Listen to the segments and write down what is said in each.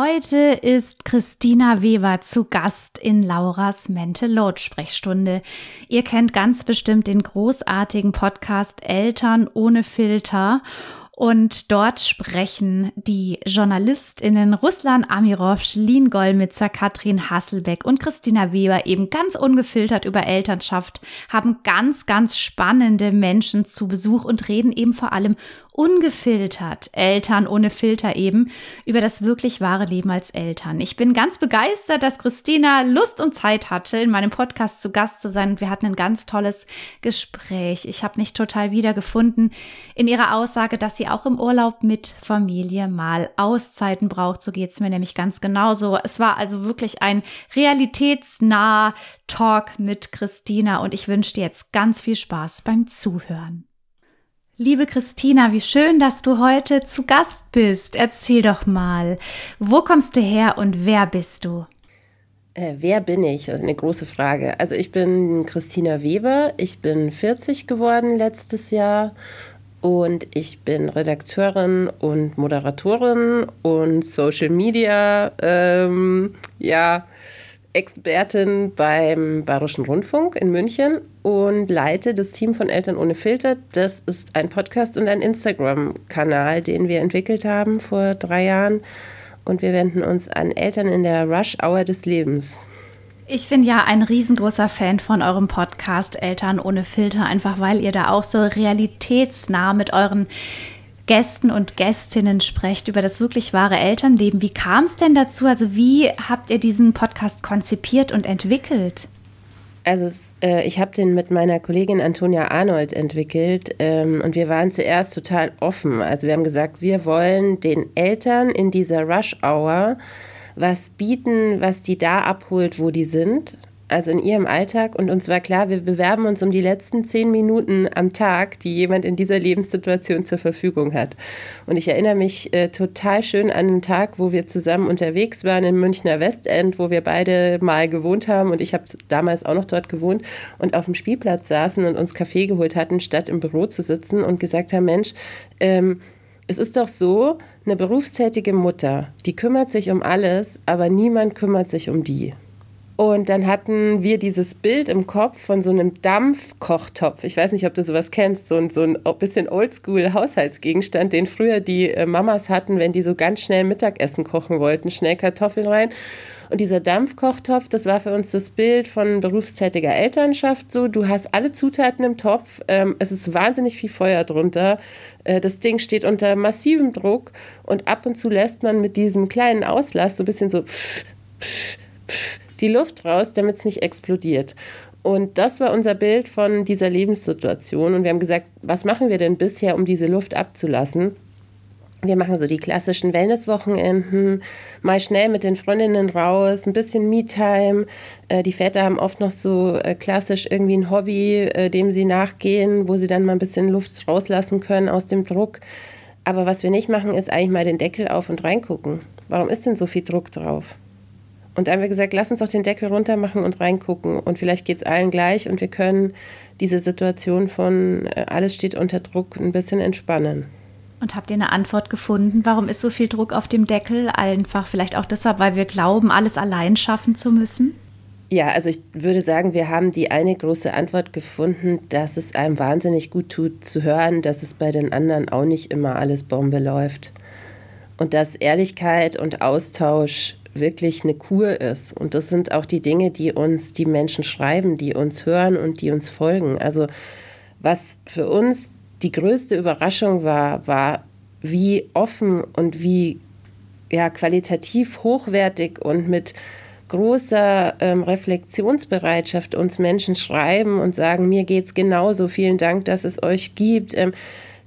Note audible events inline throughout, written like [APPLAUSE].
Heute ist Christina Weber zu Gast in Lauras Mental Load Sprechstunde. Ihr kennt ganz bestimmt den großartigen Podcast Eltern ohne Filter und dort sprechen die JournalistInnen Ruslan Amirov, Lin Golmitzer, Katrin Hasselbeck und Christina Weber eben ganz ungefiltert über Elternschaft, haben ganz, ganz spannende Menschen zu Besuch und reden eben vor allem ungefiltert, Eltern ohne Filter eben, über das wirklich wahre Leben als Eltern. Ich bin ganz begeistert, dass Christina Lust und Zeit hatte, in meinem Podcast zu Gast zu sein und wir hatten ein ganz tolles Gespräch. Ich habe mich total wiedergefunden in ihrer Aussage, dass sie auch im Urlaub mit Familie mal Auszeiten braucht. So geht's mir nämlich ganz genauso. Es war also wirklich ein realitätsnah Talk mit Christina und ich wünsche dir jetzt ganz viel Spaß beim Zuhören. Liebe Christina, wie schön, dass du heute zu Gast bist. Erzähl doch mal, wo kommst du her und wer bist du? Äh, wer bin ich? Das ist eine große Frage. Also ich bin Christina Weber, ich bin 40 geworden letztes Jahr und ich bin Redakteurin und Moderatorin und Social Media, ähm, ja, Expertin beim Bayerischen Rundfunk in München und leite das Team von Eltern ohne Filter. Das ist ein Podcast und ein Instagram-Kanal, den wir entwickelt haben vor drei Jahren. Und wir wenden uns an Eltern in der Rush-Hour des Lebens. Ich bin ja ein riesengroßer Fan von eurem Podcast Eltern ohne Filter, einfach weil ihr da auch so realitätsnah mit euren Gästen und Gästinnen sprecht über das wirklich wahre Elternleben. Wie kam es denn dazu? Also wie habt ihr diesen Podcast konzipiert und entwickelt? Also es, äh, ich habe den mit meiner Kollegin Antonia Arnold entwickelt ähm, und wir waren zuerst total offen. Also wir haben gesagt, wir wollen den Eltern in dieser Rush Hour was bieten, was die da abholt, wo die sind also in ihrem Alltag. Und uns war klar, wir bewerben uns um die letzten zehn Minuten am Tag, die jemand in dieser Lebenssituation zur Verfügung hat. Und ich erinnere mich äh, total schön an den Tag, wo wir zusammen unterwegs waren in Münchner Westend, wo wir beide mal gewohnt haben. Und ich habe damals auch noch dort gewohnt und auf dem Spielplatz saßen und uns Kaffee geholt hatten, statt im Büro zu sitzen und gesagt haben, Mensch, ähm, es ist doch so, eine berufstätige Mutter, die kümmert sich um alles, aber niemand kümmert sich um die. Und dann hatten wir dieses Bild im Kopf von so einem Dampfkochtopf. Ich weiß nicht, ob du sowas kennst, so ein, so ein bisschen Oldschool-Haushaltsgegenstand, den früher die äh, Mamas hatten, wenn die so ganz schnell Mittagessen kochen wollten. Schnell Kartoffeln rein. Und dieser Dampfkochtopf, das war für uns das Bild von berufstätiger Elternschaft. So, du hast alle Zutaten im Topf, ähm, es ist wahnsinnig viel Feuer drunter. Äh, das Ding steht unter massivem Druck und ab und zu lässt man mit diesem kleinen Auslass so ein bisschen so pff, pff, pff, die Luft raus, damit es nicht explodiert. Und das war unser Bild von dieser Lebenssituation. Und wir haben gesagt, was machen wir denn bisher, um diese Luft abzulassen? Wir machen so die klassischen Wellnesswochenenden, mal schnell mit den Freundinnen raus, ein bisschen Me-Time. Äh, die Väter haben oft noch so äh, klassisch irgendwie ein Hobby, äh, dem sie nachgehen, wo sie dann mal ein bisschen Luft rauslassen können aus dem Druck. Aber was wir nicht machen, ist eigentlich mal den Deckel auf und reingucken. Warum ist denn so viel Druck drauf? Und da haben wir gesagt, lass uns doch den Deckel runter machen und reingucken. Und vielleicht geht es allen gleich und wir können diese Situation von äh, alles steht unter Druck ein bisschen entspannen. Und habt ihr eine Antwort gefunden? Warum ist so viel Druck auf dem Deckel? Einfach vielleicht auch deshalb, weil wir glauben, alles allein schaffen zu müssen? Ja, also ich würde sagen, wir haben die eine große Antwort gefunden, dass es einem wahnsinnig gut tut zu hören, dass es bei den anderen auch nicht immer alles Bombe läuft. Und dass Ehrlichkeit und Austausch wirklich eine Kur ist. Und das sind auch die Dinge, die uns die Menschen schreiben, die uns hören und die uns folgen. Also was für uns die größte Überraschung war, war wie offen und wie ja, qualitativ hochwertig und mit großer ähm, Reflexionsbereitschaft uns Menschen schreiben und sagen, mir geht es genauso, vielen Dank, dass es euch gibt. Ähm,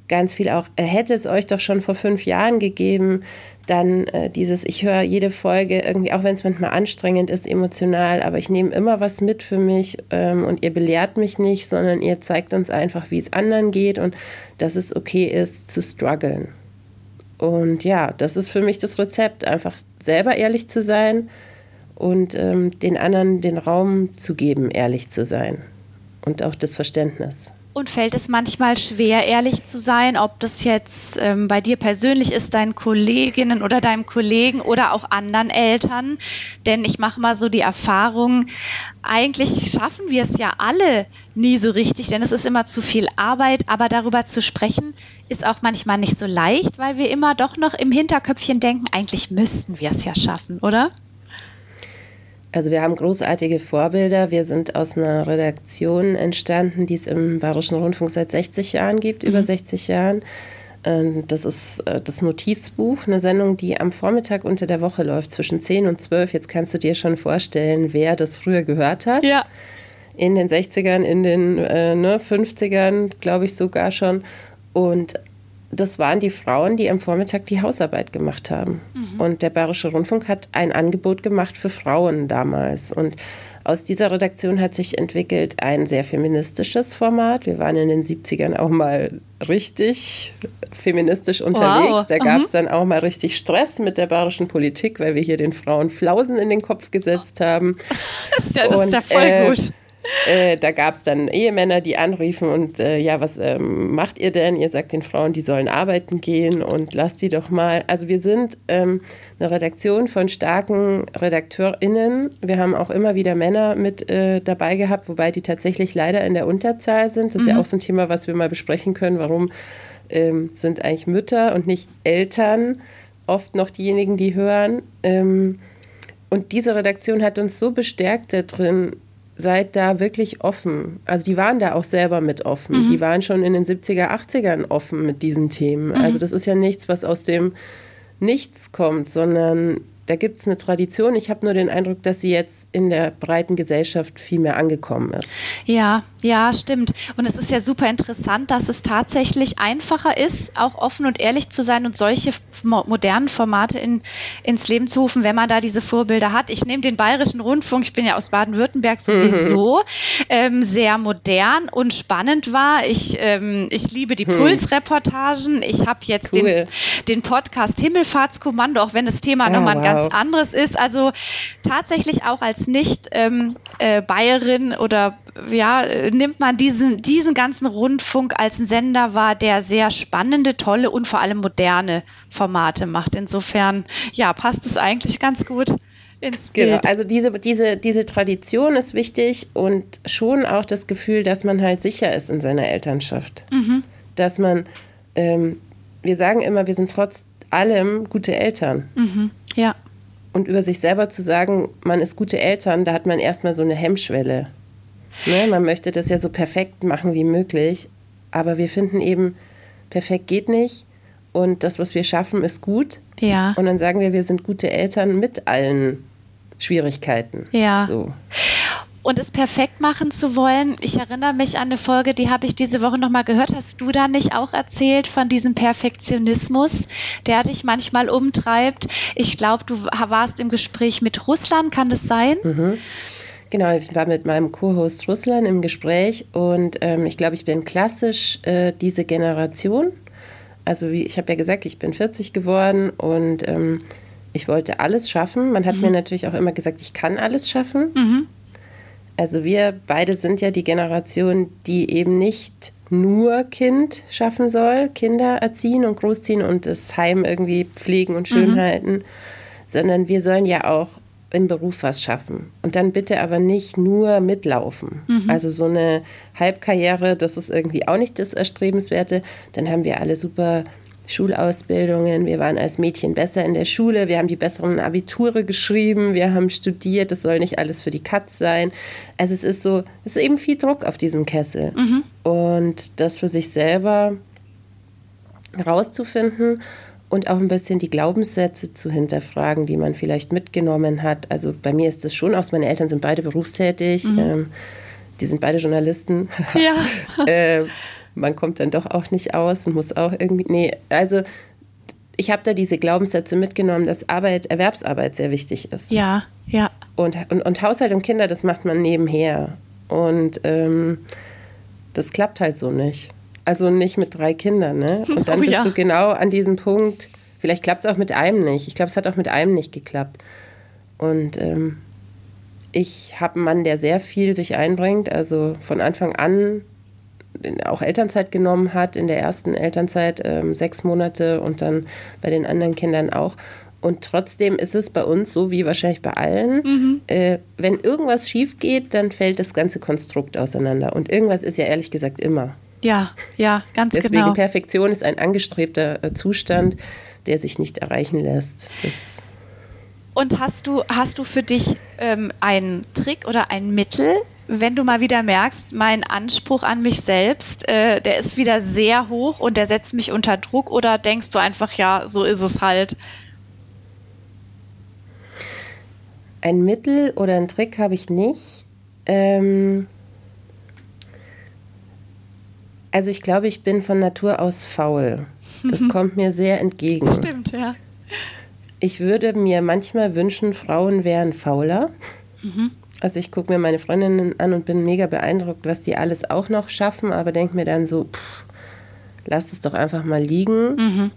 ganz viel auch, hätte es euch doch schon vor fünf Jahren gegeben, dann äh, dieses, ich höre jede Folge irgendwie, auch wenn es manchmal anstrengend ist, emotional, aber ich nehme immer was mit für mich ähm, und ihr belehrt mich nicht, sondern ihr zeigt uns einfach, wie es anderen geht und dass es okay ist zu strugglen. Und ja, das ist für mich das Rezept, einfach selber ehrlich zu sein und ähm, den anderen den Raum zu geben, ehrlich zu sein und auch das Verständnis. Und fällt es manchmal schwer, ehrlich zu sein, ob das jetzt ähm, bei dir persönlich ist, deinen Kolleginnen oder deinem Kollegen oder auch anderen Eltern? Denn ich mache mal so die Erfahrung, eigentlich schaffen wir es ja alle nie so richtig, denn es ist immer zu viel Arbeit, aber darüber zu sprechen ist auch manchmal nicht so leicht, weil wir immer doch noch im Hinterköpfchen denken, eigentlich müssten wir es ja schaffen, oder? Also wir haben großartige Vorbilder. Wir sind aus einer Redaktion entstanden, die es im Bayerischen Rundfunk seit 60 Jahren gibt, mhm. über 60 Jahren. Ähm, das ist äh, das Notizbuch, eine Sendung, die am Vormittag unter der Woche läuft, zwischen 10 und 12. Jetzt kannst du dir schon vorstellen, wer das früher gehört hat. Ja. In den 60ern, in den äh, ne, 50ern, glaube ich sogar schon. Und das waren die Frauen, die am Vormittag die Hausarbeit gemacht haben. Mhm. Und der Bayerische Rundfunk hat ein Angebot gemacht für Frauen damals. Und aus dieser Redaktion hat sich entwickelt ein sehr feministisches Format. Wir waren in den 70ern auch mal richtig feministisch unterwegs. Wow. Da gab es mhm. dann auch mal richtig Stress mit der bayerischen Politik, weil wir hier den Frauen Flausen in den Kopf gesetzt haben. [LAUGHS] Das ist ja, das und, ist ja voll äh, gut. Äh, da gab es dann Ehemänner, die anriefen und äh, ja, was ähm, macht ihr denn? Ihr sagt den Frauen, die sollen arbeiten gehen und lasst die doch mal. Also wir sind ähm, eine Redaktion von starken RedakteurInnen. Wir haben auch immer wieder Männer mit äh, dabei gehabt, wobei die tatsächlich leider in der Unterzahl sind. Das ist mhm. ja auch so ein Thema, was wir mal besprechen können. Warum ähm, sind eigentlich Mütter und nicht Eltern oft noch diejenigen, die hören? Ähm, und diese Redaktion hat uns so bestärkt da drin, seid da wirklich offen. Also die waren da auch selber mit offen. Mhm. Die waren schon in den 70er, 80ern offen mit diesen Themen. Mhm. Also das ist ja nichts, was aus dem Nichts kommt, sondern da gibt es eine Tradition. Ich habe nur den Eindruck, dass sie jetzt in der breiten Gesellschaft viel mehr angekommen ist. Ja, ja, stimmt. Und es ist ja super interessant, dass es tatsächlich einfacher ist, auch offen und ehrlich zu sein und solche modernen Formate in, ins Leben zu rufen, wenn man da diese Vorbilder hat. Ich nehme den Bayerischen Rundfunk, ich bin ja aus Baden-Württemberg [LAUGHS] sowieso, ähm, sehr modern und spannend war. Ich, ähm, ich liebe die mhm. Pulsreportagen. Ich habe jetzt cool. den, den Podcast Himmelfahrtskommando, auch wenn das Thema oh, nochmal ein wow. Ganz anderes ist. Also tatsächlich auch als nicht ähm, äh, Bayerin oder ja, nimmt man diesen, diesen ganzen Rundfunk als einen Sender wahr, der sehr spannende, tolle und vor allem moderne Formate macht. Insofern, ja, passt es eigentlich ganz gut ins genau, Bild. Genau, also diese, diese, diese Tradition ist wichtig und schon auch das Gefühl, dass man halt sicher ist in seiner Elternschaft. Mhm. Dass man, ähm, wir sagen immer, wir sind trotz allem gute Eltern. Mhm. Ja. Und über sich selber zu sagen, man ist gute Eltern, da hat man erstmal so eine Hemmschwelle. Ne? Man möchte das ja so perfekt machen wie möglich, aber wir finden eben, perfekt geht nicht und das, was wir schaffen, ist gut. Ja. Und dann sagen wir, wir sind gute Eltern mit allen Schwierigkeiten. Ja. So und es perfekt machen zu wollen. Ich erinnere mich an eine Folge, die habe ich diese Woche nochmal gehört. Hast du da nicht auch erzählt von diesem Perfektionismus, der dich manchmal umtreibt? Ich glaube, du warst im Gespräch mit Russland, kann das sein? Mhm. Genau, ich war mit meinem Co-Host Russland im Gespräch und ähm, ich glaube, ich bin klassisch äh, diese Generation. Also wie ich habe ja gesagt, ich bin 40 geworden und ähm, ich wollte alles schaffen. Man hat mhm. mir natürlich auch immer gesagt, ich kann alles schaffen. Mhm. Also wir beide sind ja die Generation, die eben nicht nur Kind schaffen soll, Kinder erziehen und großziehen und das Heim irgendwie pflegen und schön mhm. halten, sondern wir sollen ja auch im Beruf was schaffen. Und dann bitte aber nicht nur mitlaufen. Mhm. Also so eine Halbkarriere, das ist irgendwie auch nicht das Erstrebenswerte. Dann haben wir alle super Schulausbildungen. Wir waren als Mädchen besser in der Schule. Wir haben die besseren Abiture geschrieben. Wir haben studiert. Das soll nicht alles für die Katz sein. Also es ist so, es ist eben viel Druck auf diesem Kessel. Mhm. Und das für sich selber rauszufinden und auch ein bisschen die Glaubenssätze zu hinterfragen, die man vielleicht mitgenommen hat. Also bei mir ist das schon aus, meine Eltern sind beide berufstätig, mhm. ähm, die sind beide Journalisten. Ja. [LAUGHS] äh, man kommt dann doch auch nicht aus und muss auch irgendwie, nee, also ich habe da diese Glaubenssätze mitgenommen, dass Arbeit, Erwerbsarbeit sehr wichtig ist. Ja, ja. Und, und, und Haushalt und Kinder, das macht man nebenher. Und ähm, das klappt halt so nicht. Also nicht mit drei Kindern, ne? [LAUGHS] Und dann oh, bist ja. du genau an diesem Punkt, vielleicht klappt es auch mit einem nicht. Ich glaube, es hat auch mit einem nicht geklappt. Und ähm, ich habe einen Mann, der sehr viel sich einbringt, also von Anfang an auch Elternzeit genommen hat, in der ersten Elternzeit ähm, sechs Monate und dann bei den anderen Kindern auch. Und trotzdem ist es bei uns so wie wahrscheinlich bei allen, mhm. äh, wenn irgendwas schief geht, dann fällt das ganze Konstrukt auseinander. Und irgendwas ist ja ehrlich gesagt immer. Ja, ja, ganz Deswegen genau. Deswegen Perfektion ist ein angestrebter äh, Zustand, der sich nicht erreichen lässt. Das und hast du, hast du für dich ähm, einen Trick oder ein Mittel, wenn du mal wieder merkst, mein Anspruch an mich selbst, äh, der ist wieder sehr hoch und der setzt mich unter Druck oder denkst du einfach, ja, so ist es halt? Ein Mittel oder ein Trick habe ich nicht. Ähm also ich glaube, ich bin von Natur aus faul. Das [LAUGHS] kommt mir sehr entgegen. Stimmt, ja. Ich würde mir manchmal wünschen, Frauen wären fauler. Mhm. Also ich gucke mir meine Freundinnen an und bin mega beeindruckt, was die alles auch noch schaffen, aber denke mir dann so, pff, lass es doch einfach mal liegen. Mhm.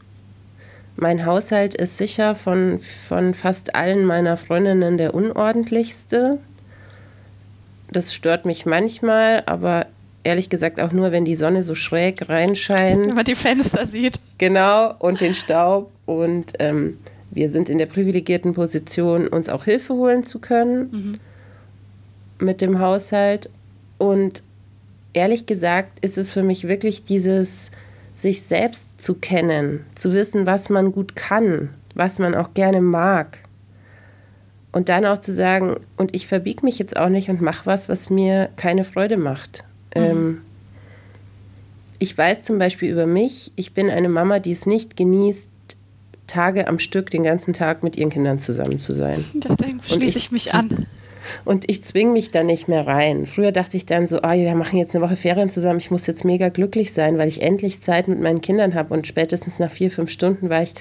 Mein Haushalt ist sicher von, von fast allen meiner Freundinnen der unordentlichste. Das stört mich manchmal, aber ehrlich gesagt auch nur, wenn die Sonne so schräg reinscheint. Wenn man die Fenster sieht. Genau, und den Staub. Und ähm, wir sind in der privilegierten Position, uns auch Hilfe holen zu können. Mhm mit dem Haushalt. Und ehrlich gesagt ist es für mich wirklich dieses, sich selbst zu kennen, zu wissen, was man gut kann, was man auch gerne mag. Und dann auch zu sagen, und ich verbiege mich jetzt auch nicht und mache was, was mir keine Freude macht. Mhm. Ähm, ich weiß zum Beispiel über mich, ich bin eine Mama, die es nicht genießt, Tage am Stück den ganzen Tag mit ihren Kindern zusammen zu sein. Da schließe ich, ich mich an. Und ich zwinge mich da nicht mehr rein. Früher dachte ich dann so, ah, wir machen jetzt eine Woche Ferien zusammen, ich muss jetzt mega glücklich sein, weil ich endlich Zeit mit meinen Kindern habe. Und spätestens nach vier, fünf Stunden war ich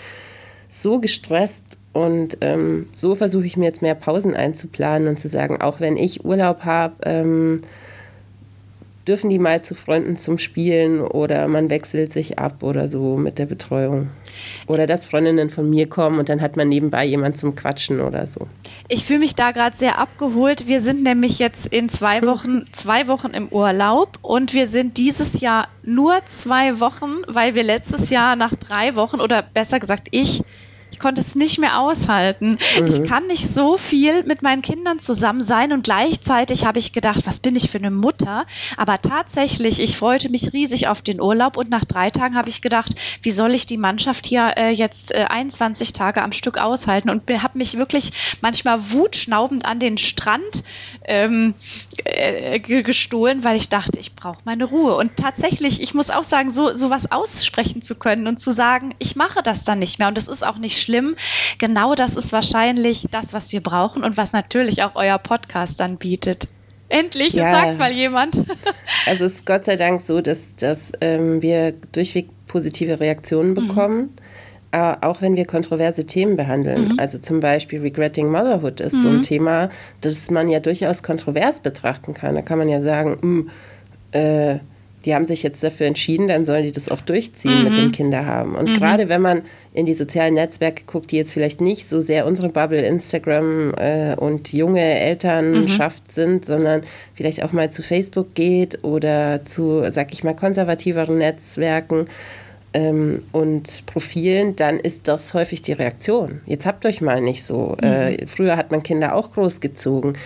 so gestresst. Und ähm, so versuche ich mir jetzt mehr Pausen einzuplanen und zu sagen, auch wenn ich Urlaub habe, ähm, dürfen die mal zu Freunden zum Spielen oder man wechselt sich ab oder so mit der Betreuung. Oder dass Freundinnen von mir kommen und dann hat man nebenbei jemand zum Quatschen oder so. Ich fühle mich da gerade sehr abgeholt. Wir sind nämlich jetzt in zwei Wochen, zwei Wochen im Urlaub und wir sind dieses Jahr nur zwei Wochen, weil wir letztes Jahr nach drei Wochen oder besser gesagt ich ich konnte es nicht mehr aushalten. Mhm. Ich kann nicht so viel mit meinen Kindern zusammen sein und gleichzeitig habe ich gedacht, was bin ich für eine Mutter? Aber tatsächlich, ich freute mich riesig auf den Urlaub und nach drei Tagen habe ich gedacht, wie soll ich die Mannschaft hier äh, jetzt äh, 21 Tage am Stück aushalten und habe mich wirklich manchmal wutschnaubend an den Strand ähm, äh, gestohlen, weil ich dachte, ich brauche meine Ruhe. Und tatsächlich, ich muss auch sagen, so sowas aussprechen zu können und zu sagen, ich mache das dann nicht mehr und das ist auch nicht schlimm. Genau das ist wahrscheinlich das, was wir brauchen und was natürlich auch euer Podcast dann bietet. Endlich, ja. das sagt mal jemand. [LAUGHS] also es ist Gott sei Dank so, dass, dass ähm, wir durchweg positive Reaktionen mhm. bekommen. Mhm. Äh, auch wenn wir kontroverse Themen behandeln. Mhm. Also zum Beispiel Regretting Motherhood ist mhm. so ein mhm. Thema, das man ja durchaus kontrovers betrachten kann. Da kann man ja sagen, mh, hm, äh, die haben sich jetzt dafür entschieden, dann sollen die das auch durchziehen mhm. mit dem Kinderhaben. Und mhm. gerade wenn man in die sozialen Netzwerke guckt, die jetzt vielleicht nicht so sehr unsere Bubble Instagram äh, und junge Elternschaft mhm. sind, sondern vielleicht auch mal zu Facebook geht oder zu, sag ich mal, konservativeren Netzwerken ähm, und Profilen, dann ist das häufig die Reaktion. Jetzt habt euch mal nicht so. Äh, mhm. früher hat man Kinder auch großgezogen.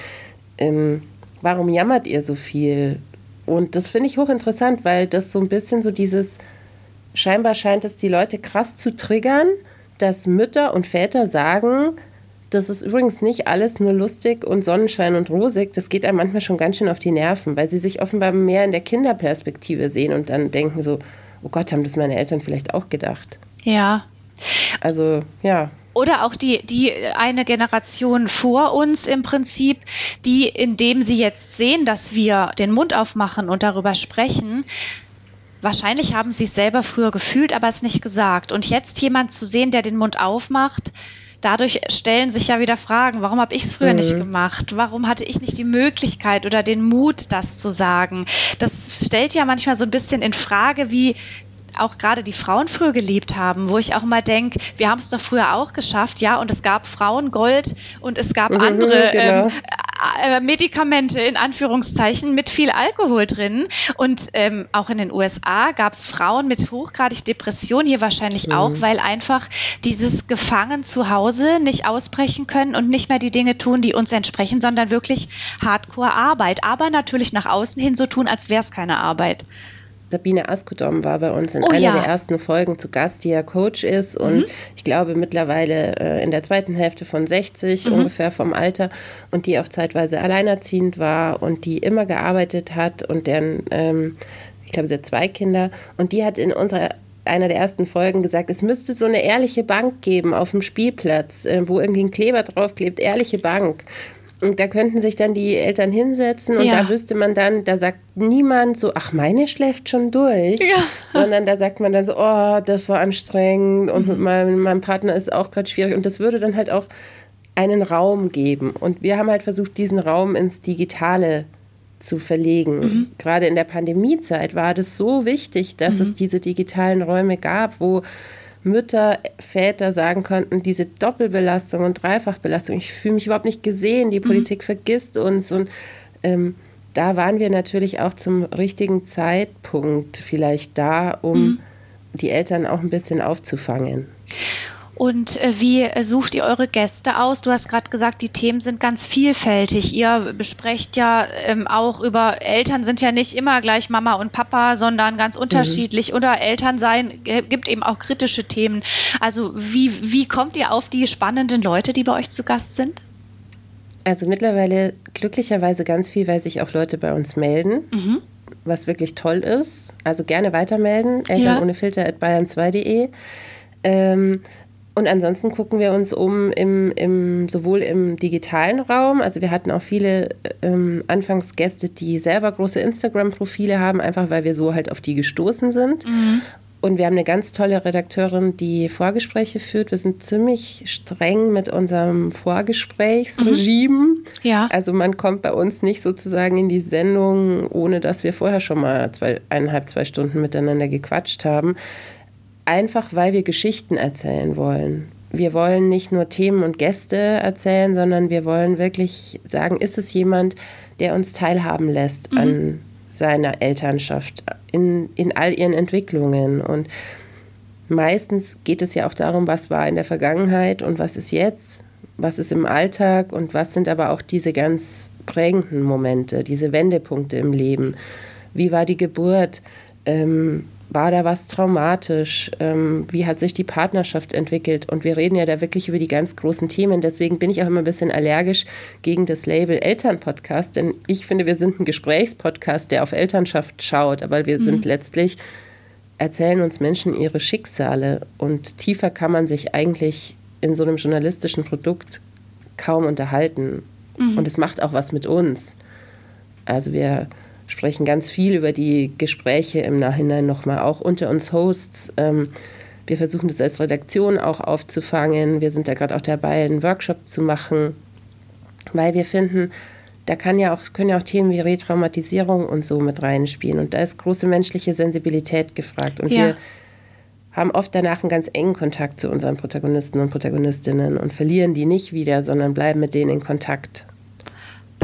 Ähm, warum jammert ihr so viel? Und das finde ich hochinteressant, weil das so ein bisschen so dieses, scheinbar scheint es die Leute krass zu triggern, dass Mütter und Väter sagen, das ist übrigens nicht alles nur lustig und Sonnenschein und rosig. Das geht einem manchmal schon ganz schön auf die Nerven, weil sie sich offenbar mehr in der Kinderperspektive sehen und dann denken so, oh Gott, haben das meine Eltern vielleicht auch gedacht. Ja. Also, ja oder auch die, die eine Generation vor uns im Prinzip, die, indem sie jetzt sehen, dass wir den Mund aufmachen und darüber sprechen, wahrscheinlich haben sie es selber früher gefühlt, aber es nicht gesagt. Und jetzt jemand zu sehen, der den Mund aufmacht, dadurch stellen sich ja wieder Fragen, warum habe ich es früher mhm. nicht gemacht? Warum hatte ich nicht die Möglichkeit oder den Mut, das zu sagen? Das stellt ja manchmal so ein bisschen in Frage, wie, auch gerade die Frauen früher gelebt haben, wo ich auch mal denke, wir haben es doch früher auch geschafft, ja, und es gab Frauengold und es gab mhm, andere genau. ähm, äh, Medikamente in Anführungszeichen mit viel Alkohol drin. Und ähm, auch in den USA gab es Frauen mit hochgradig Depression, hier wahrscheinlich mhm. auch, weil einfach dieses Gefangen zu Hause nicht ausbrechen können und nicht mehr die Dinge tun, die uns entsprechen, sondern wirklich Hardcore Arbeit. Aber natürlich nach außen hin so tun, als wäre es keine Arbeit. Sabine Askodom war bei uns in oh, einer ja. der ersten Folgen zu Gast, die ja Coach ist und mhm. ich glaube mittlerweile äh, in der zweiten Hälfte von 60 mhm. ungefähr vom Alter und die auch zeitweise alleinerziehend war und die immer gearbeitet hat und deren, ähm, ich glaube, sie hat zwei Kinder und die hat in unserer einer der ersten Folgen gesagt, es müsste so eine ehrliche Bank geben auf dem Spielplatz, äh, wo irgendwie ein Kleber draufklebt, ehrliche Bank. Und da könnten sich dann die Eltern hinsetzen und ja. da wüsste man dann, da sagt niemand so, ach, meine schläft schon durch, ja. sondern da sagt man dann so, oh, das war anstrengend und mit meinem, meinem Partner ist auch gerade schwierig. Und das würde dann halt auch einen Raum geben. Und wir haben halt versucht, diesen Raum ins Digitale zu verlegen. Mhm. Gerade in der Pandemiezeit war das so wichtig, dass mhm. es diese digitalen Räume gab, wo Mütter, Väter sagen konnten, diese Doppelbelastung und Dreifachbelastung, ich fühle mich überhaupt nicht gesehen, die mhm. Politik vergisst uns und ähm, da waren wir natürlich auch zum richtigen Zeitpunkt vielleicht da, um mhm. die Eltern auch ein bisschen aufzufangen. Und äh, wie äh, sucht ihr eure Gäste aus? Du hast gerade gesagt, die Themen sind ganz vielfältig. Ihr besprecht ja ähm, auch über Eltern sind ja nicht immer gleich Mama und Papa, sondern ganz mhm. unterschiedlich. Mhm. Oder Eltern sein gibt eben auch kritische Themen. Also wie, wie kommt ihr auf die spannenden Leute, die bei euch zu Gast sind? Also mittlerweile glücklicherweise ganz viel, weil sich auch Leute bei uns melden. Mhm was wirklich toll ist. Also gerne weitermelden. Eltern ja. ohne Filter at bayern2.de. Ähm, und ansonsten gucken wir uns um im, im, sowohl im digitalen Raum, also wir hatten auch viele ähm, Anfangsgäste, die selber große Instagram-Profile haben, einfach weil wir so halt auf die gestoßen sind. Mhm. Und wir haben eine ganz tolle Redakteurin, die Vorgespräche führt. Wir sind ziemlich streng mit unserem Vorgesprächsregime. Mhm. Ja. Also man kommt bei uns nicht sozusagen in die Sendung, ohne dass wir vorher schon mal zwei, eineinhalb, zwei Stunden miteinander gequatscht haben einfach weil wir Geschichten erzählen wollen. Wir wollen nicht nur Themen und Gäste erzählen, sondern wir wollen wirklich sagen, ist es jemand, der uns teilhaben lässt mhm. an seiner Elternschaft, in, in all ihren Entwicklungen. Und meistens geht es ja auch darum, was war in der Vergangenheit und was ist jetzt, was ist im Alltag und was sind aber auch diese ganz prägenden Momente, diese Wendepunkte im Leben. Wie war die Geburt? Ähm, war da was traumatisch? Ähm, wie hat sich die Partnerschaft entwickelt? Und wir reden ja da wirklich über die ganz großen Themen. Deswegen bin ich auch immer ein bisschen allergisch gegen das Label Elternpodcast, denn ich finde, wir sind ein Gesprächspodcast, der auf Elternschaft schaut, aber wir mhm. sind letztlich, erzählen uns Menschen ihre Schicksale und tiefer kann man sich eigentlich in so einem journalistischen Produkt kaum unterhalten. Mhm. Und es macht auch was mit uns. Also wir sprechen ganz viel über die Gespräche im Nachhinein nochmal, auch unter uns Hosts. Ähm, wir versuchen das als Redaktion auch aufzufangen. Wir sind da gerade auch dabei, einen Workshop zu machen, weil wir finden, da kann ja auch, können ja auch Themen wie Retraumatisierung und so mit reinspielen. Und da ist große menschliche Sensibilität gefragt. Und ja. wir haben oft danach einen ganz engen Kontakt zu unseren Protagonisten und Protagonistinnen und verlieren die nicht wieder, sondern bleiben mit denen in Kontakt.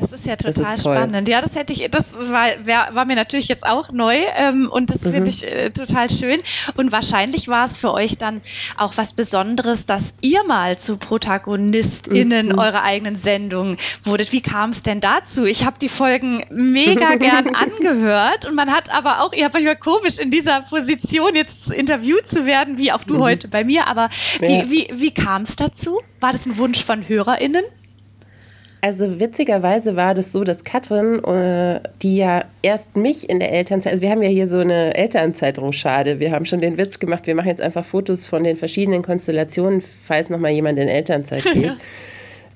Das ist ja total ist spannend. Ja, das hätte ich, das war, wär, war mir natürlich jetzt auch neu ähm, und das mhm. finde ich äh, total schön. Und wahrscheinlich war es für euch dann auch was Besonderes, dass ihr mal zu ProtagonistInnen mhm. eurer eigenen Sendung wurdet. Wie kam es denn dazu? Ich habe die Folgen mega [LAUGHS] gern angehört und man hat aber auch, ihr habt euch mal komisch in dieser Position jetzt interviewt zu werden, wie auch du mhm. heute bei mir. Aber wie, ja. wie, wie kam es dazu? War das ein Wunsch von HörerInnen? Also witzigerweise war das so, dass Katrin, äh, die ja erst mich in der Elternzeit, also wir haben ja hier so eine Elternzeitrochade, wir haben schon den Witz gemacht, wir machen jetzt einfach Fotos von den verschiedenen Konstellationen, falls nochmal jemand in Elternzeit geht. [LAUGHS]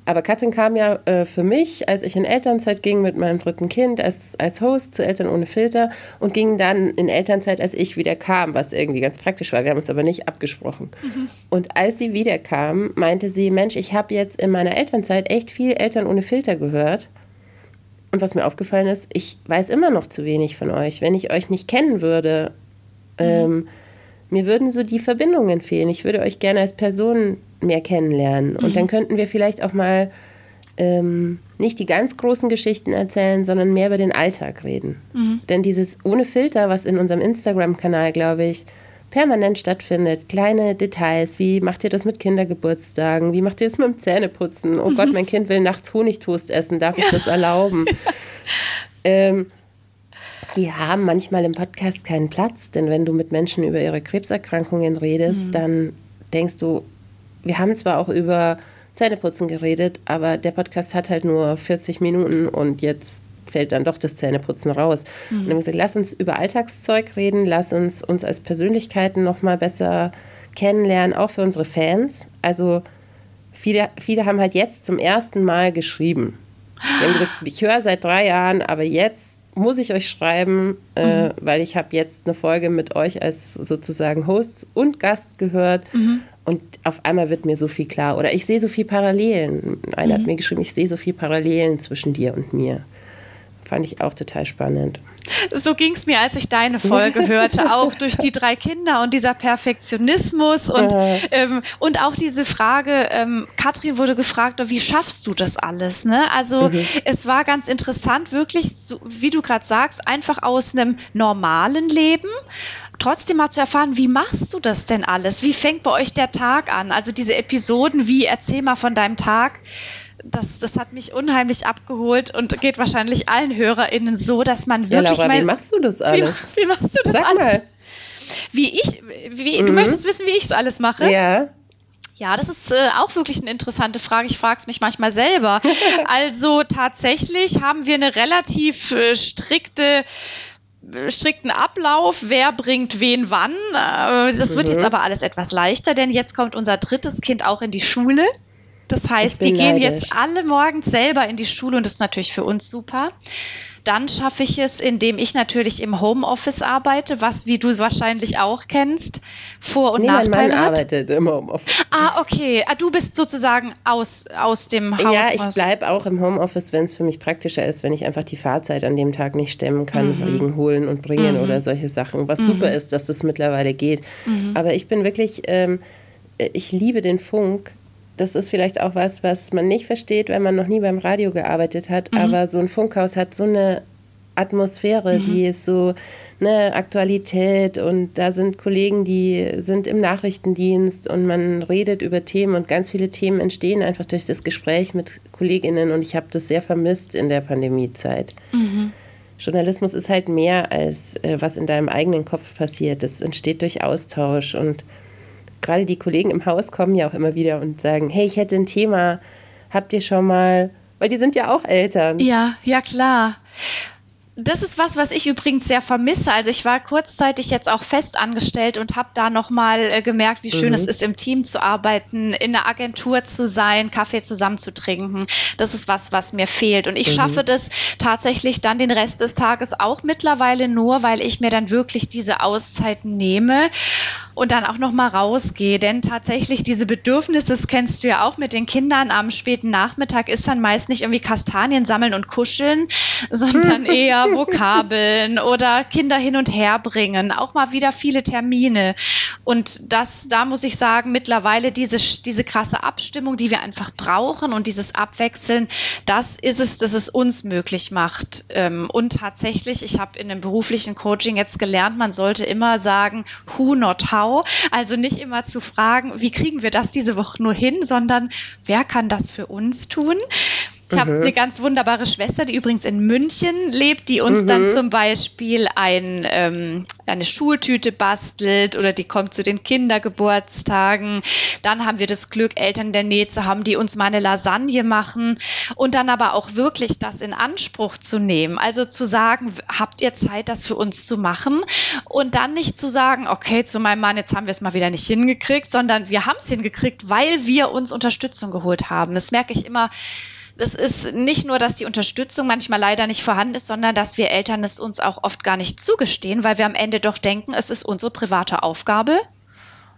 Aber Katrin kam ja äh, für mich, als ich in Elternzeit ging mit meinem dritten Kind, als, als Host zu Eltern ohne Filter und ging dann in Elternzeit, als ich wieder kam, was irgendwie ganz praktisch war. Wir haben uns aber nicht abgesprochen. Mhm. Und als sie wieder kam, meinte sie, Mensch, ich habe jetzt in meiner Elternzeit echt viel Eltern ohne Filter gehört. Und was mir aufgefallen ist, ich weiß immer noch zu wenig von euch. Wenn ich euch nicht kennen würde, mhm. ähm, mir würden so die Verbindungen fehlen. Ich würde euch gerne als Person mehr kennenlernen. Und mhm. dann könnten wir vielleicht auch mal ähm, nicht die ganz großen Geschichten erzählen, sondern mehr über den Alltag reden. Mhm. Denn dieses ohne Filter, was in unserem Instagram-Kanal, glaube ich, permanent stattfindet, kleine Details, wie macht ihr das mit Kindergeburtstagen, wie macht ihr das mit dem Zähneputzen, oh Gott, mein [LAUGHS] Kind will nachts Honigtoast essen, darf ich das erlauben? [LAUGHS] ähm, die haben manchmal im Podcast keinen Platz, denn wenn du mit Menschen über ihre Krebserkrankungen redest, mhm. dann denkst du, wir haben zwar auch über Zähneputzen geredet, aber der Podcast hat halt nur 40 Minuten und jetzt fällt dann doch das Zähneputzen raus. Mhm. Und dann haben wir gesagt, lass uns über Alltagszeug reden, lass uns uns als Persönlichkeiten noch mal besser kennenlernen, auch für unsere Fans. Also viele, viele haben halt jetzt zum ersten Mal geschrieben. Die haben gesagt, ich höre seit drei Jahren, aber jetzt muss ich euch schreiben, äh, mhm. weil ich habe jetzt eine Folge mit euch als sozusagen Host und Gast gehört. Mhm. Und auf einmal wird mir so viel klar. Oder ich sehe so viel Parallelen. Einer mhm. hat mir geschrieben, ich sehe so viel Parallelen zwischen dir und mir. Fand ich auch total spannend. So ging es mir, als ich deine Folge [LAUGHS] hörte, auch durch die drei Kinder und dieser Perfektionismus und, ähm, und auch diese Frage, ähm, Katrin wurde gefragt, wie schaffst du das alles? Ne? Also mhm. es war ganz interessant, wirklich, so, wie du gerade sagst, einfach aus einem normalen Leben trotzdem mal zu erfahren, wie machst du das denn alles? Wie fängt bei euch der Tag an? Also diese Episoden, wie erzähl mal von deinem Tag. Das, das hat mich unheimlich abgeholt und geht wahrscheinlich allen HörerInnen so, dass man wirklich. Ja, Laura, mein, wie machst du das [LAUGHS] alles? Wie, wie machst du das Sag alles? Mal. Wie ich, wie, mhm. du möchtest wissen, wie ich es alles mache? Ja. Ja, das ist äh, auch wirklich eine interessante Frage. Ich frage es mich manchmal selber. [LAUGHS] also tatsächlich haben wir eine relativ äh, strikte strikten Ablauf, wer bringt wen wann. Äh, das wird jetzt mhm. aber alles etwas leichter, denn jetzt kommt unser drittes Kind auch in die Schule. Das heißt, die gehen neidisch. jetzt alle morgens selber in die Schule und das ist natürlich für uns super dann schaffe ich es, indem ich natürlich im Homeoffice arbeite, was, wie du wahrscheinlich auch kennst, Vor- und nee, Nachteile mein Mann arbeitet im Homeoffice. Ah, okay. Ah, du bist sozusagen aus, aus dem Haus. Ja, ich bleibe auch im Homeoffice, wenn es für mich praktischer ist, wenn ich einfach die Fahrzeit an dem Tag nicht stemmen kann, mhm. liegen, holen und bringen mhm. oder solche Sachen. Was mhm. super ist, dass das mittlerweile geht. Mhm. Aber ich bin wirklich, ähm, ich liebe den Funk das ist vielleicht auch was, was man nicht versteht, wenn man noch nie beim Radio gearbeitet hat. Mhm. Aber so ein Funkhaus hat so eine Atmosphäre, mhm. die ist so eine Aktualität und da sind Kollegen, die sind im Nachrichtendienst und man redet über Themen und ganz viele Themen entstehen einfach durch das Gespräch mit Kolleginnen und ich habe das sehr vermisst in der Pandemiezeit. Mhm. Journalismus ist halt mehr als äh, was in deinem eigenen Kopf passiert. Das entsteht durch Austausch und gerade die Kollegen im Haus kommen ja auch immer wieder und sagen, hey, ich hätte ein Thema, habt ihr schon mal, weil die sind ja auch Eltern. Ja, ja klar das ist was, was ich übrigens sehr vermisse. Also ich war kurzzeitig jetzt auch fest angestellt und habe da nochmal äh, gemerkt, wie schön mhm. es ist, im Team zu arbeiten, in der Agentur zu sein, Kaffee zusammen zu trinken. Das ist was, was mir fehlt. Und ich mhm. schaffe das tatsächlich dann den Rest des Tages auch mittlerweile nur, weil ich mir dann wirklich diese Auszeiten nehme und dann auch nochmal rausgehe. Denn tatsächlich diese Bedürfnisse, das kennst du ja auch mit den Kindern am späten Nachmittag, ist dann meist nicht irgendwie Kastanien sammeln und kuscheln, [LAUGHS] sondern [LAUGHS] eher Vokabeln oder Kinder hin und her bringen, auch mal wieder viele Termine. Und das, da muss ich sagen, mittlerweile diese, diese krasse Abstimmung, die wir einfach brauchen und dieses Abwechseln, das ist es, das es uns möglich macht. Ähm, und tatsächlich, ich habe in einem beruflichen Coaching jetzt gelernt, man sollte immer sagen, who not how. Also nicht immer zu fragen, wie kriegen wir das diese Woche nur hin, sondern wer kann das für uns tun? Ich mhm. habe eine ganz wunderbare Schwester, die übrigens in München lebt, die uns mhm. dann zum Beispiel ein, ähm, eine Schultüte bastelt oder die kommt zu den Kindergeburtstagen. Dann haben wir das Glück, Eltern in der Nähe zu haben, die uns mal eine Lasagne machen und dann aber auch wirklich das in Anspruch zu nehmen. Also zu sagen, habt ihr Zeit, das für uns zu machen? Und dann nicht zu sagen, okay, zu meinem Mann, jetzt haben wir es mal wieder nicht hingekriegt, sondern wir haben es hingekriegt, weil wir uns Unterstützung geholt haben. Das merke ich immer das ist nicht nur, dass die Unterstützung manchmal leider nicht vorhanden ist, sondern dass wir Eltern es uns auch oft gar nicht zugestehen, weil wir am Ende doch denken, es ist unsere private Aufgabe,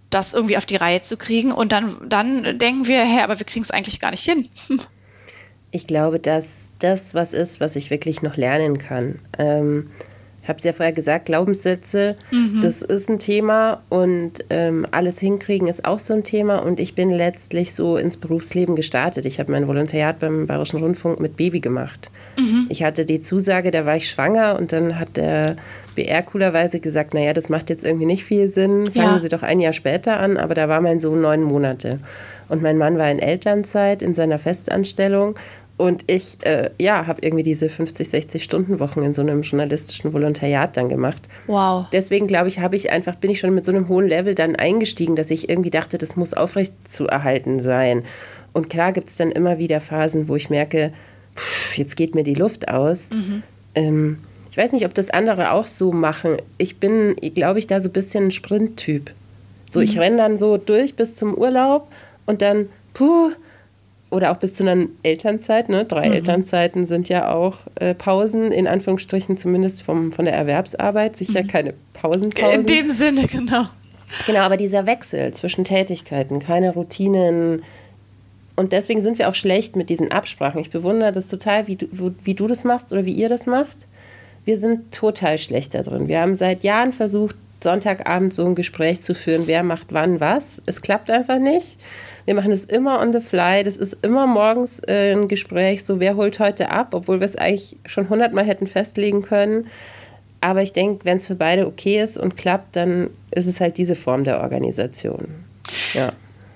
das irgendwie auf die Reihe zu kriegen. Und dann, dann denken wir, hä, aber wir kriegen es eigentlich gar nicht hin. Ich glaube, dass das was ist, was ich wirklich noch lernen kann. Ähm, habe es ja vorher gesagt, Glaubenssätze, mhm. das ist ein Thema und ähm, alles hinkriegen ist auch so ein Thema. Und ich bin letztlich so ins Berufsleben gestartet. Ich habe mein Volontariat beim Bayerischen Rundfunk mit Baby gemacht. Mhm. Ich hatte die Zusage, da war ich schwanger und dann hat der BR coolerweise gesagt, naja, das macht jetzt irgendwie nicht viel Sinn, fangen ja. Sie doch ein Jahr später an, aber da war mein Sohn neun Monate. Und mein Mann war in Elternzeit in seiner Festanstellung und ich, äh, ja, habe irgendwie diese 50, 60 Stunden Wochen in so einem journalistischen Volontariat dann gemacht. Wow. Deswegen glaube ich, habe ich einfach, bin ich schon mit so einem hohen Level dann eingestiegen, dass ich irgendwie dachte, das muss aufrecht zu erhalten sein. Und klar gibt es dann immer wieder Phasen, wo ich merke, pff, jetzt geht mir die Luft aus. Mhm. Ähm, ich weiß nicht, ob das andere auch so machen. Ich bin, glaube ich, da so ein bisschen ein Sprinttyp. So, mhm. ich renne dann so durch bis zum Urlaub und dann, puh, oder auch bis zu einer Elternzeit. Ne? Drei mhm. Elternzeiten sind ja auch äh, Pausen, in Anführungsstrichen zumindest vom, von der Erwerbsarbeit. Sicher mhm. keine Pausenpausen. In dem Sinne, genau. Genau, aber dieser Wechsel zwischen Tätigkeiten, keine Routinen. Und deswegen sind wir auch schlecht mit diesen Absprachen. Ich bewundere das total, wie du, wie du das machst oder wie ihr das macht. Wir sind total schlecht da drin. Wir haben seit Jahren versucht, Sonntagabend so ein Gespräch zu führen, wer macht wann was. Es klappt einfach nicht. Wir machen es immer on the fly. Das ist immer morgens äh, ein Gespräch, so wer holt heute ab, obwohl wir es eigentlich schon hundertmal hätten festlegen können. Aber ich denke, wenn es für beide okay ist und klappt, dann ist es halt diese Form der Organisation. Ja.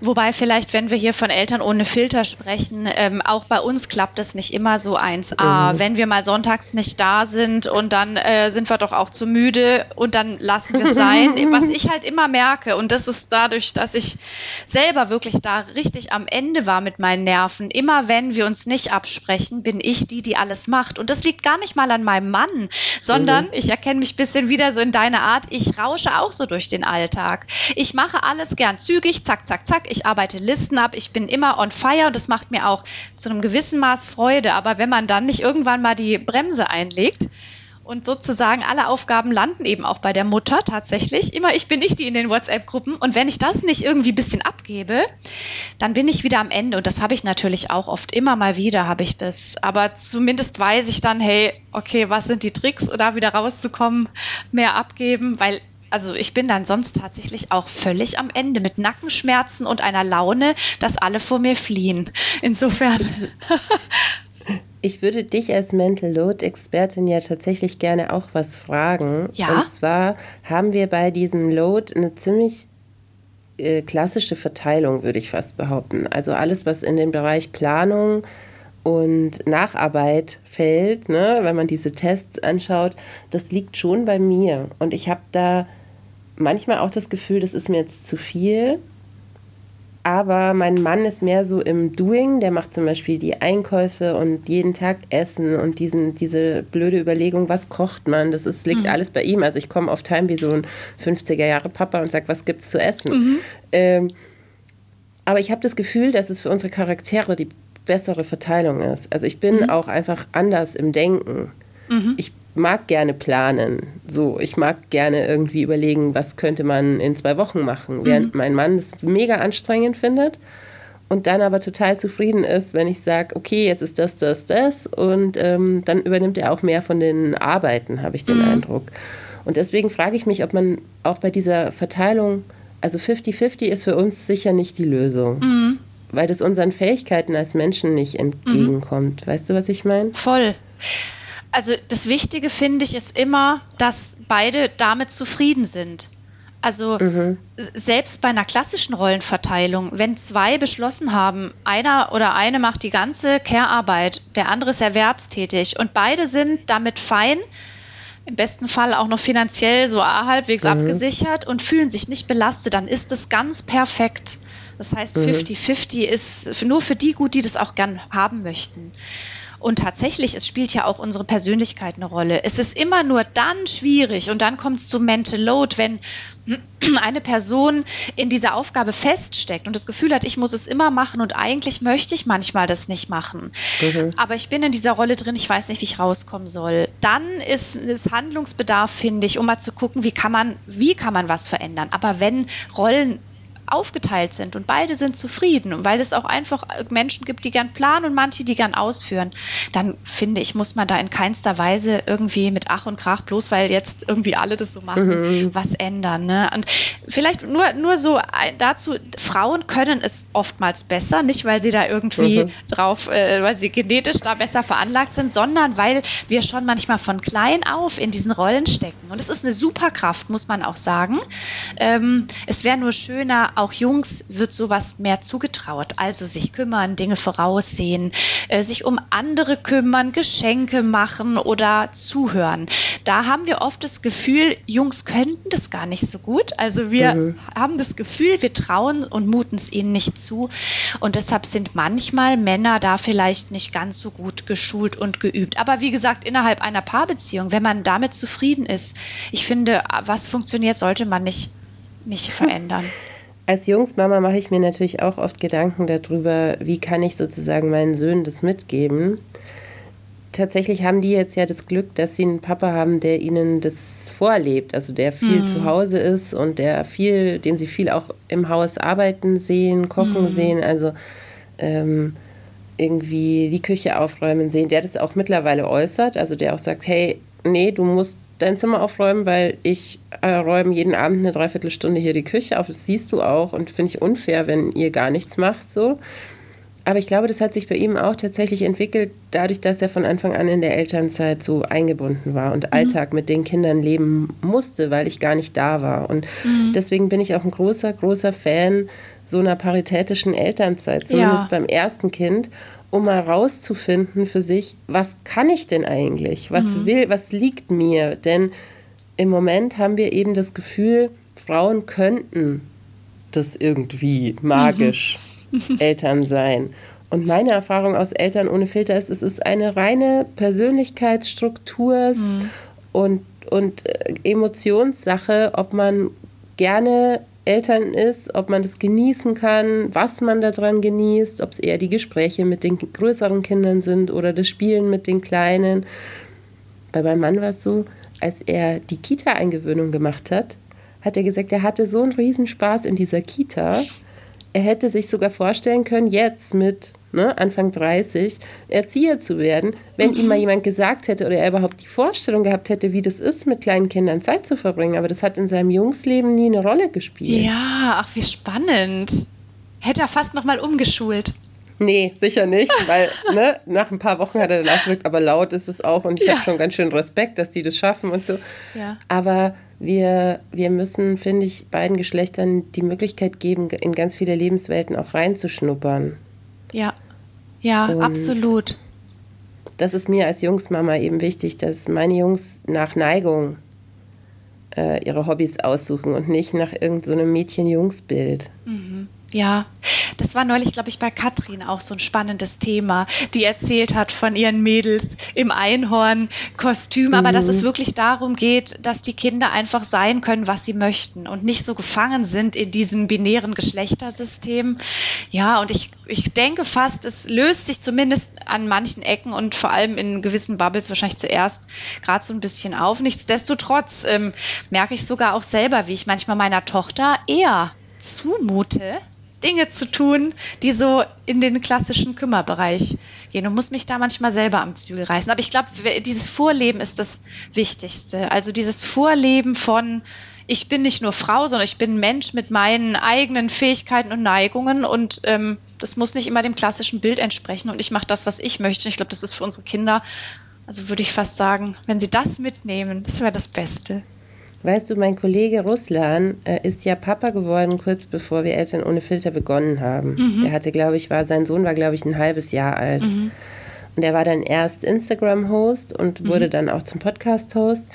Wobei vielleicht, wenn wir hier von Eltern ohne Filter sprechen, ähm, auch bei uns klappt es nicht immer so 1a. Mhm. Wenn wir mal sonntags nicht da sind und dann äh, sind wir doch auch zu müde und dann lassen wir es sein. [LAUGHS] Was ich halt immer merke, und das ist dadurch, dass ich selber wirklich da richtig am Ende war mit meinen Nerven, immer wenn wir uns nicht absprechen, bin ich die, die alles macht. Und das liegt gar nicht mal an meinem Mann, sondern mhm. ich erkenne mich ein bisschen wieder so in deiner Art. Ich rausche auch so durch den Alltag. Ich mache alles gern zügig, zack, zack, zack ich arbeite Listen ab, ich bin immer on fire und das macht mir auch zu einem gewissen Maß Freude. Aber wenn man dann nicht irgendwann mal die Bremse einlegt, und sozusagen alle Aufgaben landen eben auch bei der Mutter tatsächlich. Immer ich bin ich die in den WhatsApp-Gruppen. Und wenn ich das nicht irgendwie ein bisschen abgebe, dann bin ich wieder am Ende. Und das habe ich natürlich auch oft immer mal wieder, habe ich das. Aber zumindest weiß ich dann, hey, okay, was sind die Tricks, da wieder rauszukommen, mehr abgeben, weil also ich bin dann sonst tatsächlich auch völlig am Ende mit Nackenschmerzen und einer Laune, dass alle vor mir fliehen. Insofern. [LAUGHS] Ich würde dich als Mental Load Expertin ja tatsächlich gerne auch was fragen. Ja. Und zwar haben wir bei diesem Load eine ziemlich äh, klassische Verteilung, würde ich fast behaupten. Also alles, was in den Bereich Planung und Nacharbeit fällt, ne, wenn man diese Tests anschaut, das liegt schon bei mir. Und ich habe da manchmal auch das Gefühl, das ist mir jetzt zu viel. Aber mein Mann ist mehr so im Doing. Der macht zum Beispiel die Einkäufe und jeden Tag Essen und diesen, diese blöde Überlegung, was kocht man? Das ist, liegt mhm. alles bei ihm. Also ich komme oft heim wie so ein 50er-Jahre-Papa und sage, was gibt's zu essen? Mhm. Ähm, aber ich habe das Gefühl, dass es für unsere Charaktere die bessere Verteilung ist. Also ich bin mhm. auch einfach anders im Denken. Mhm. Ich mag gerne planen. So, ich mag gerne irgendwie überlegen, was könnte man in zwei Wochen machen, während mhm. mein Mann es mega anstrengend findet und dann aber total zufrieden ist, wenn ich sage, okay, jetzt ist das, das, das und ähm, dann übernimmt er auch mehr von den Arbeiten, habe ich den mhm. Eindruck. Und deswegen frage ich mich, ob man auch bei dieser Verteilung, also 50-50 ist für uns sicher nicht die Lösung. Mhm. Weil das unseren Fähigkeiten als Menschen nicht entgegenkommt. Mhm. Weißt du, was ich meine? Voll also das Wichtige finde ich ist immer, dass beide damit zufrieden sind. Also mhm. selbst bei einer klassischen Rollenverteilung, wenn zwei beschlossen haben, einer oder eine macht die ganze Care-Arbeit, der andere ist erwerbstätig und beide sind damit fein, im besten Fall auch noch finanziell so halbwegs mhm. abgesichert und fühlen sich nicht belastet, dann ist es ganz perfekt. Das heißt, 50-50 mhm. ist nur für die gut, die das auch gern haben möchten. Und tatsächlich, es spielt ja auch unsere Persönlichkeit eine Rolle. Es ist immer nur dann schwierig und dann kommt es zu Mental Load, wenn [CLEARS THROAT] eine Person in dieser Aufgabe feststeckt und das Gefühl hat, ich muss es immer machen und eigentlich möchte ich manchmal das nicht machen. Mhm. Aber ich bin in dieser Rolle drin, ich weiß nicht, wie ich rauskommen soll. Dann ist, ist Handlungsbedarf, finde ich, um mal zu gucken, wie kann man, wie kann man was verändern. Aber wenn Rollen aufgeteilt sind und beide sind zufrieden und weil es auch einfach Menschen gibt, die gern planen und manche, die gern ausführen, dann finde ich, muss man da in keinster Weise irgendwie mit Ach und Krach, bloß weil jetzt irgendwie alle das so machen, mhm. was ändern. Ne? Und vielleicht nur, nur so dazu, Frauen können es oftmals besser, nicht weil sie da irgendwie mhm. drauf, äh, weil sie genetisch da besser veranlagt sind, sondern weil wir schon manchmal von klein auf in diesen Rollen stecken. Und es ist eine Superkraft, muss man auch sagen. Ähm, es wäre nur schöner, auch Jungs wird sowas mehr zugetraut. Also sich kümmern, Dinge voraussehen, äh, sich um andere kümmern, Geschenke machen oder zuhören. Da haben wir oft das Gefühl, Jungs könnten das gar nicht so gut. Also wir mhm. haben das Gefühl, wir trauen und muten es ihnen nicht zu. Und deshalb sind manchmal Männer da vielleicht nicht ganz so gut geschult und geübt. Aber wie gesagt, innerhalb einer Paarbeziehung, wenn man damit zufrieden ist, ich finde, was funktioniert, sollte man nicht, nicht [LAUGHS] verändern. Als Jungsmama mache ich mir natürlich auch oft Gedanken darüber, wie kann ich sozusagen meinen Söhnen das mitgeben. Tatsächlich haben die jetzt ja das Glück, dass sie einen Papa haben, der ihnen das vorlebt, also der viel mhm. zu Hause ist und der viel, den sie viel auch im Haus arbeiten sehen, kochen mhm. sehen, also ähm, irgendwie die Küche aufräumen sehen, der das auch mittlerweile äußert, also der auch sagt, hey, nee, du musst dein Zimmer aufräumen, weil ich äh, räume jeden Abend eine Dreiviertelstunde hier die Küche auf. Das siehst du auch und finde ich unfair, wenn ihr gar nichts macht so. Aber ich glaube, das hat sich bei ihm auch tatsächlich entwickelt, dadurch, dass er von Anfang an in der Elternzeit so eingebunden war und mhm. Alltag mit den Kindern leben musste, weil ich gar nicht da war. Und mhm. deswegen bin ich auch ein großer, großer Fan so einer paritätischen Elternzeit, zumindest ja. beim ersten Kind um mal rauszufinden für sich, was kann ich denn eigentlich? Was mhm. will, was liegt mir? Denn im Moment haben wir eben das Gefühl, Frauen könnten das irgendwie magisch mhm. [LAUGHS] Eltern sein. Und meine Erfahrung aus Eltern ohne Filter ist, es ist eine reine Persönlichkeitsstruktur mhm. und, und äh, Emotionssache, ob man gerne Eltern ist, ob man das genießen kann, was man daran genießt, ob es eher die Gespräche mit den größeren Kindern sind oder das Spielen mit den Kleinen. Bei meinem Mann war es so, als er die Kita-Eingewöhnung gemacht hat, hat er gesagt, er hatte so einen Riesenspaß in dieser Kita. Er hätte sich sogar vorstellen können, jetzt mit ne, Anfang 30, Erzieher zu werden, wenn ihm mal jemand gesagt hätte oder er überhaupt die Vorstellung gehabt hätte, wie das ist, mit kleinen Kindern Zeit zu verbringen. Aber das hat in seinem Jungsleben nie eine Rolle gespielt. Ja, ach, wie spannend. Hätte er fast nochmal umgeschult. Nee, sicher nicht, [LAUGHS] weil ne, nach ein paar Wochen hat er danach gesagt, aber laut ist es auch und ich ja. habe schon ganz schön Respekt, dass die das schaffen und so. Ja. Aber wir, wir müssen, finde ich, beiden Geschlechtern die Möglichkeit geben, in ganz viele Lebenswelten auch reinzuschnuppern. Ja, ja, und absolut. Das ist mir als Jungsmama eben wichtig, dass meine Jungs nach Neigung äh, ihre Hobbys aussuchen und nicht nach irgendeinem so Mädchen-Jungs-Bild. Mhm. Ja, das war neulich, glaube ich, bei Katrin auch so ein spannendes Thema, die erzählt hat von ihren Mädels im Einhorn-Kostüm, mhm. aber dass es mhm. wirklich darum geht, dass die Kinder einfach sein können, was sie möchten und nicht so gefangen sind in diesem binären Geschlechtersystem. Ja, und ich, ich denke fast, es löst sich zumindest an manchen Ecken und vor allem in gewissen Bubbles wahrscheinlich zuerst gerade so ein bisschen auf. Nichtsdestotrotz ähm, merke ich sogar auch selber, wie ich manchmal meiner Tochter eher zumute, Dinge zu tun, die so in den klassischen Kümmerbereich gehen und muss mich da manchmal selber am Zügel reißen. Aber ich glaube, dieses Vorleben ist das Wichtigste. Also dieses Vorleben von, ich bin nicht nur Frau, sondern ich bin Mensch mit meinen eigenen Fähigkeiten und Neigungen und ähm, das muss nicht immer dem klassischen Bild entsprechen und ich mache das, was ich möchte. Ich glaube, das ist für unsere Kinder, also würde ich fast sagen, wenn sie das mitnehmen, das wäre das Beste. Weißt du, mein Kollege Ruslan äh, ist ja Papa geworden, kurz bevor wir Eltern ohne Filter begonnen haben. Mhm. Der hatte, glaube ich, war, sein Sohn war, glaube ich, ein halbes Jahr alt. Mhm. Und er war dann erst Instagram-Host und mhm. wurde dann auch zum Podcast-Host.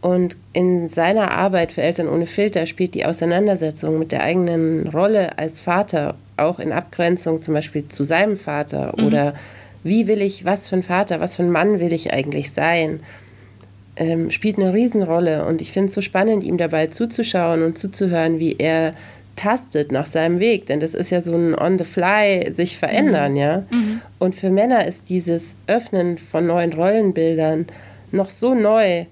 Und in seiner Arbeit für Eltern ohne Filter spielt die Auseinandersetzung mit der eigenen Rolle als Vater, auch in Abgrenzung zum Beispiel zu seinem Vater mhm. oder wie will ich, was für ein Vater, was für ein Mann will ich eigentlich sein, ähm, spielt eine Riesenrolle. Und ich finde es so spannend, ihm dabei zuzuschauen und zuzuhören, wie er tastet nach seinem Weg. Denn das ist ja so ein On-the-Fly, sich verändern, mhm. ja. Mhm. Und für Männer ist dieses Öffnen von neuen Rollenbildern noch so neu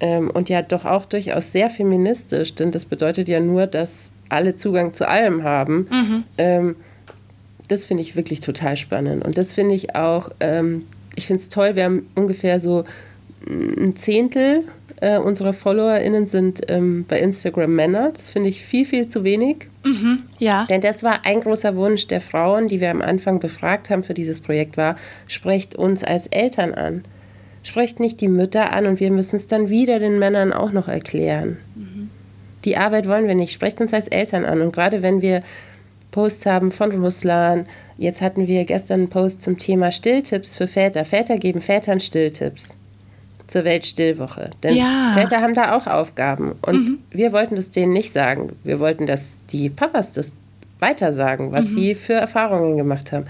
ähm, und ja doch auch durchaus sehr feministisch, denn das bedeutet ja nur, dass alle Zugang zu allem haben. Mhm. Ähm, das finde ich wirklich total spannend. Und das finde ich auch, ähm, ich finde es toll, wir haben ungefähr so ein Zehntel äh, unserer FollowerInnen sind ähm, bei Instagram Männer. Das finde ich viel, viel zu wenig. Mhm, ja. Denn das war ein großer Wunsch der Frauen, die wir am Anfang befragt haben für dieses Projekt, war, sprecht uns als Eltern an. Sprecht nicht die Mütter an und wir müssen es dann wieder den Männern auch noch erklären. Mhm. Die Arbeit wollen wir nicht. Sprecht uns als Eltern an. Und gerade wenn wir Posts haben von Russland. Jetzt hatten wir gestern einen Post zum Thema Stilltipps für Väter. Väter geben Vätern Stilltipps zur Weltstillwoche. Denn ja. Väter haben da auch Aufgaben. Und mhm. wir wollten das denen nicht sagen. Wir wollten, dass die Papas das weiter sagen, was mhm. sie für Erfahrungen gemacht haben.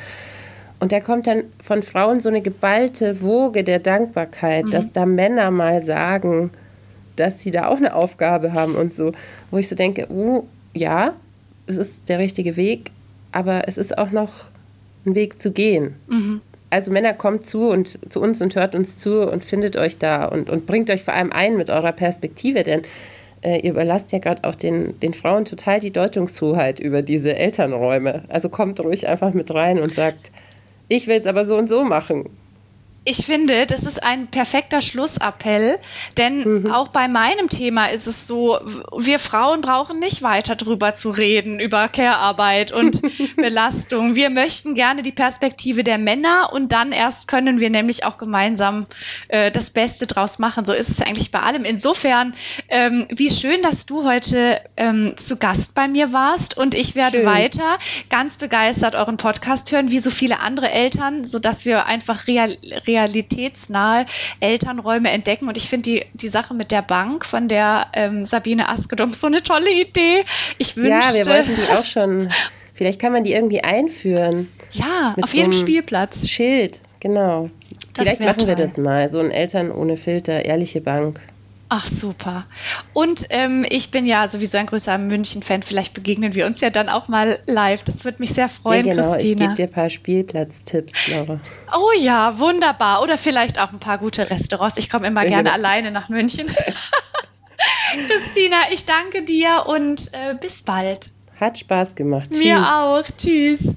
Und da kommt dann von Frauen so eine geballte Woge der Dankbarkeit, mhm. dass da Männer mal sagen, dass sie da auch eine Aufgabe haben und so, wo ich so denke, uh, ja, es ist der richtige Weg, aber es ist auch noch ein Weg zu gehen. Mhm. Also Männer, kommt zu und zu uns und hört uns zu und findet euch da und, und bringt euch vor allem ein mit eurer Perspektive, denn äh, ihr überlasst ja gerade auch den, den Frauen total die Deutungshoheit über diese Elternräume. Also kommt ruhig einfach mit rein und sagt, ich will es aber so und so machen. Ich finde, das ist ein perfekter Schlussappell, denn mhm. auch bei meinem Thema ist es so, wir Frauen brauchen nicht weiter drüber zu reden, über Care-Arbeit und [LAUGHS] Belastung. Wir möchten gerne die Perspektive der Männer und dann erst können wir nämlich auch gemeinsam äh, das Beste draus machen. So ist es eigentlich bei allem. Insofern, ähm, wie schön, dass du heute ähm, zu Gast bei mir warst und ich werde schön. weiter ganz begeistert euren Podcast hören, wie so viele andere Eltern, sodass wir einfach real, real realitätsnahe Elternräume entdecken. Und ich finde die, die Sache mit der Bank von der ähm, Sabine Askedom so eine tolle Idee. Ich wünschte... Ja, wir wollten die auch schon... Vielleicht kann man die irgendwie einführen. Ja, auf jedem so Spielplatz. Schild, genau. Das Vielleicht machen toll. wir das mal. So ein Eltern ohne Filter, ehrliche Bank. Ach super. Und ähm, ich bin ja sowieso ein größer München-Fan. Vielleicht begegnen wir uns ja dann auch mal live. Das würde mich sehr freuen, ja, genau. Christina. Ich gebe dir ein paar Spielplatztipps, Laura. Oh ja, wunderbar. Oder vielleicht auch ein paar gute Restaurants. Ich komme immer ja, gerne genau. alleine nach München. [LAUGHS] Christina, ich danke dir und äh, bis bald. Hat Spaß gemacht. Mir Tschüss. auch. Tschüss.